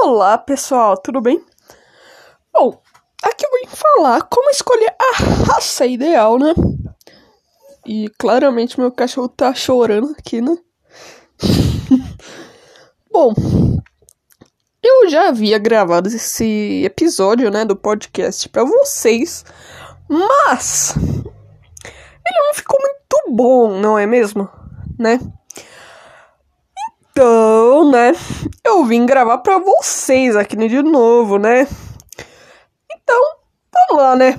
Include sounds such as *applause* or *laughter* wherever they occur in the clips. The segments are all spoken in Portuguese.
Olá, pessoal, tudo bem? Bom, aqui eu vim falar como escolher a raça ideal, né? E claramente meu cachorro tá chorando aqui, né? *laughs* Bom, eu já havia gravado esse episódio, né, do podcast para vocês, mas ele não ficou muito bom, não é mesmo? Né? Então, né, eu vim gravar para vocês aqui de novo, né? Então, vamos lá, né?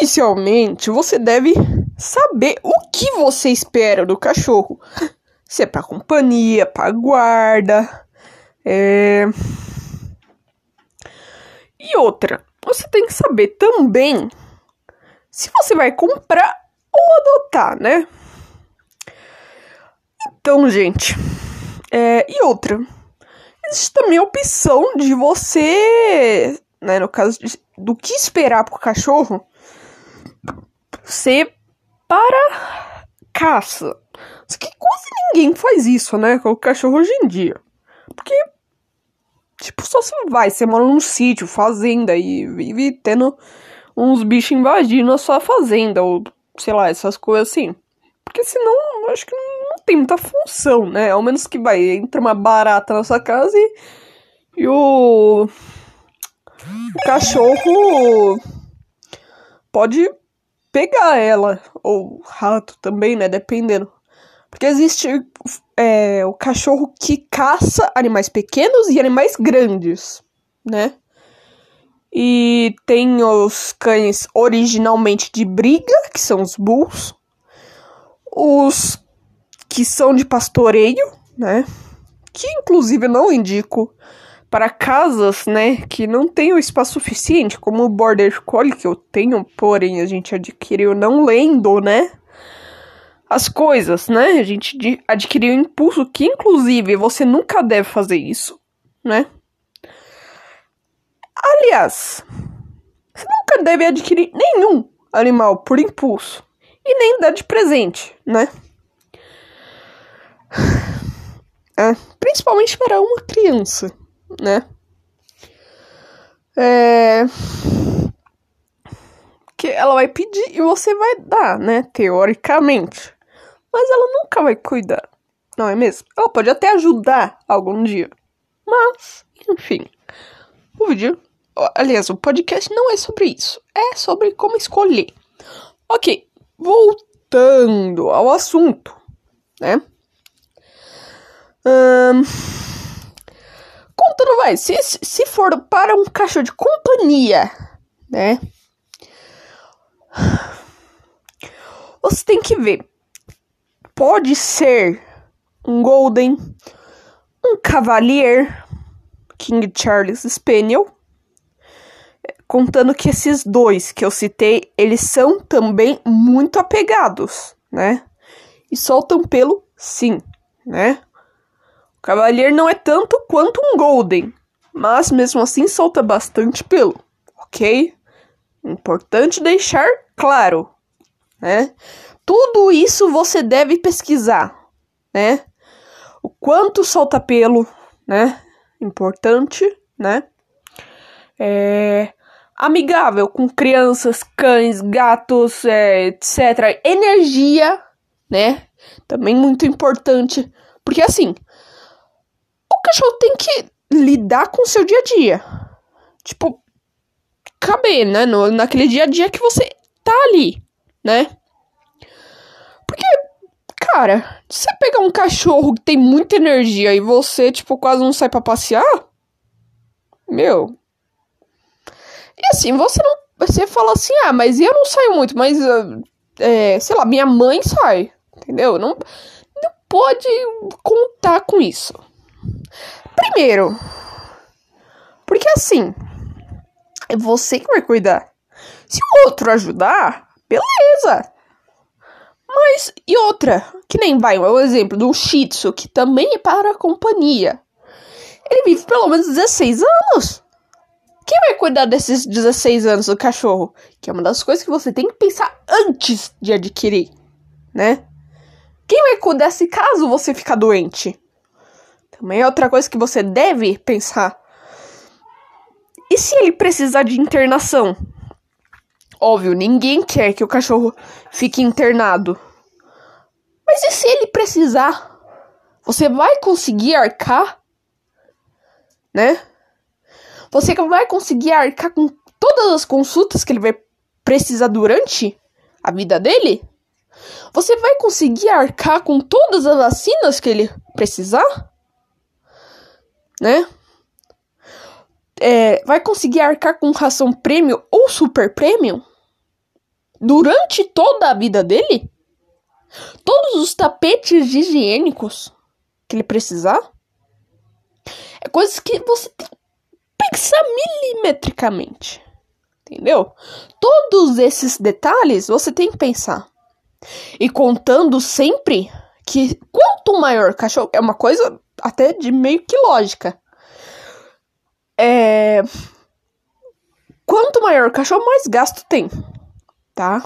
Inicialmente, você deve saber o que você espera do cachorro. Se é para companhia, para guarda, é... E outra, você tem que saber também se você vai comprar ou adotar, né? Então, gente, é, e outra, existe também a opção de você, né, no caso de, do que esperar pro cachorro, ser para caça. Só que quase ninguém faz isso, né, com o cachorro hoje em dia. Porque, tipo, só se vai, você mora num sítio, fazenda, e vive tendo uns bichos invadindo a sua fazenda, ou sei lá, essas coisas assim. Porque senão, acho que não tem muita função, né? Ao menos que vai, entra uma barata na sua casa e, e o, o cachorro pode pegar ela, ou rato também, né? Dependendo. Porque existe é, o cachorro que caça animais pequenos e animais grandes, né? E tem os cães originalmente de briga, que são os bulls. Os que são de pastoreio, né? Que inclusive não indico para casas, né, que não tenham espaço suficiente, como o Border Collie que eu tenho, porém a gente adquiriu não lendo, né? As coisas, né? A gente adquiriu impulso que inclusive você nunca deve fazer isso, né? Aliás, você nunca deve adquirir nenhum animal por impulso e nem dar de presente, né? É, principalmente para uma criança, né? É, que ela vai pedir e você vai dar, né? Teoricamente. Mas ela nunca vai cuidar, não é mesmo? Ela pode até ajudar algum dia. Mas, enfim. O vídeo. Aliás, o podcast não é sobre isso. É sobre como escolher. Ok, voltando ao assunto, né? Hum, contando, vai, se, se for para um cachorro de companhia, né? Você tem que ver. Pode ser um Golden, um Cavalier, King Charles Spaniel. Contando que esses dois que eu citei, eles são também muito apegados, né? E soltam pelo sim, né? Cavalier não é tanto quanto um Golden, mas mesmo assim solta bastante pelo, ok? Importante deixar claro, né? Tudo isso você deve pesquisar, né? O quanto solta pelo, né? Importante, né? É amigável com crianças, cães, gatos, é, etc. Energia, né? Também muito importante, porque assim, o cachorro tem que lidar com o seu dia a dia. Tipo, caber, né? No, naquele dia a dia que você tá ali, né? Porque, cara, se você pegar um cachorro que tem muita energia e você, tipo, quase não sai pra passear, meu. E assim, você não. Você fala assim, ah, mas eu não saio muito, mas. É, sei lá, minha mãe sai. Entendeu? Não, não pode contar com isso. Primeiro, porque assim, é você que vai cuidar. Se o outro ajudar, beleza. Mas, e outra, que nem vai, o exemplo do Shih Tzu, que também é para a companhia. Ele vive pelo menos 16 anos. Quem vai cuidar desses 16 anos do cachorro? Que é uma das coisas que você tem que pensar antes de adquirir, né? Quem vai cuidar se caso você ficar doente? Também é outra coisa que você deve pensar. E se ele precisar de internação? Óbvio, ninguém quer que o cachorro fique internado. Mas e se ele precisar? Você vai conseguir arcar? Né? Você vai conseguir arcar com todas as consultas que ele vai precisar durante a vida dele? Você vai conseguir arcar com todas as vacinas que ele precisar? Né? É, vai conseguir arcar com ração prêmio ou super prêmio? Durante toda a vida dele? Todos os tapetes higiênicos que ele precisar? É coisas que você tem que pensar milimetricamente. Entendeu? Todos esses detalhes você tem que pensar. E contando sempre que quanto maior o cachorro. É uma coisa até de meio que lógica. É. Quanto maior o cachorro, mais gasto tem. Tá?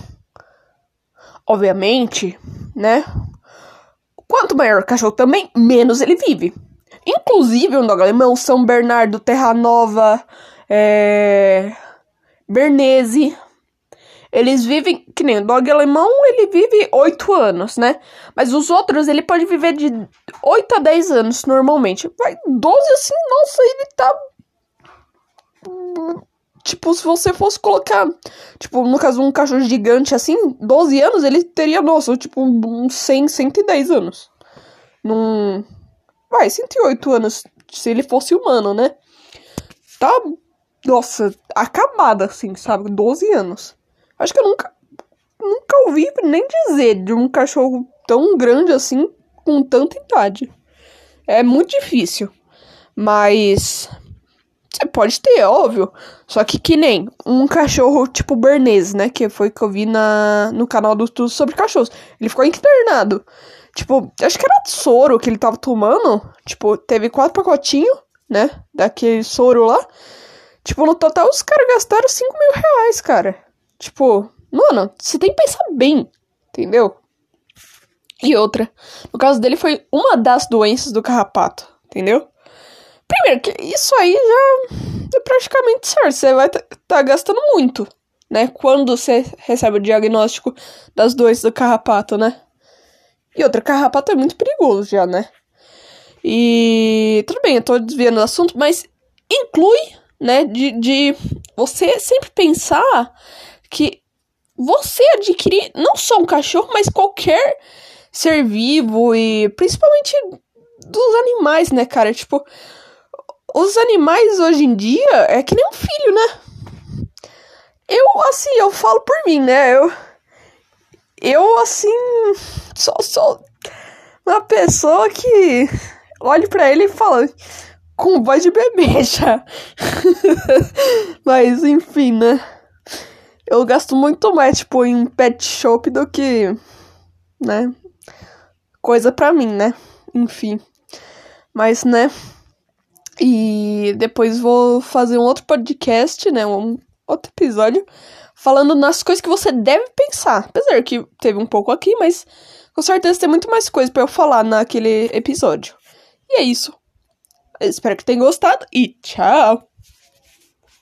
Obviamente, né? Quanto maior o cachorro também, menos ele vive. Inclusive, o dog alemão, São Bernardo, Terra Nova, é... Bernese, eles vivem, que nem o dog alemão, ele vive 8 anos, né? Mas os outros, ele pode viver de 8 a 10 anos normalmente. Vai 12 assim, nossa, ele tá. Tipo, se você fosse colocar, tipo, no caso, um cachorro gigante assim, 12 anos, ele teria, nossa, tipo, uns 100, 110 anos. Num. Vai, 108 anos, se ele fosse humano, né? Tá, nossa, acabada, assim, sabe? 12 anos. Acho que eu nunca ouvi nem dizer de um cachorro tão grande assim, com tanta idade. É muito difícil. Mas. Você pode ter, óbvio. Só que que nem um cachorro tipo Bernese, né? Que foi que eu vi na, no canal do Tudo sobre Cachorros. Ele ficou internado. Tipo, acho que era soro que ele tava tomando. Tipo, teve quatro pacotinhos, né? Daquele soro lá. Tipo, no total os caras gastaram 5 mil reais, cara. Tipo, mano, você tem que pensar bem, entendeu? E outra, no caso dele foi uma das doenças do carrapato, entendeu? Primeiro, que isso aí já é praticamente certo, você vai estar tá gastando muito, né? Quando você recebe o diagnóstico das doenças do carrapato, né? E outra, carrapato é muito perigoso já, né? E tudo bem, eu tô desviando do assunto, mas inclui, né, de, de você sempre pensar que você adquirir não só um cachorro, mas qualquer ser vivo e principalmente dos animais, né, cara? Tipo, os animais hoje em dia é que nem um filho, né? Eu, assim, eu falo por mim, né? Eu, eu assim, sou, sou uma pessoa que olho para ele e fala com voz de bebê *laughs* já. Mas, enfim, né? Eu gasto muito mais, tipo, em pet shop do que, né? Coisa pra mim, né? Enfim. Mas, né? E depois vou fazer um outro podcast, né? Um outro episódio falando nas coisas que você deve pensar. Apesar que teve um pouco aqui, mas com certeza tem muito mais coisa para eu falar naquele episódio. E é isso. Espero que tenham gostado e tchau!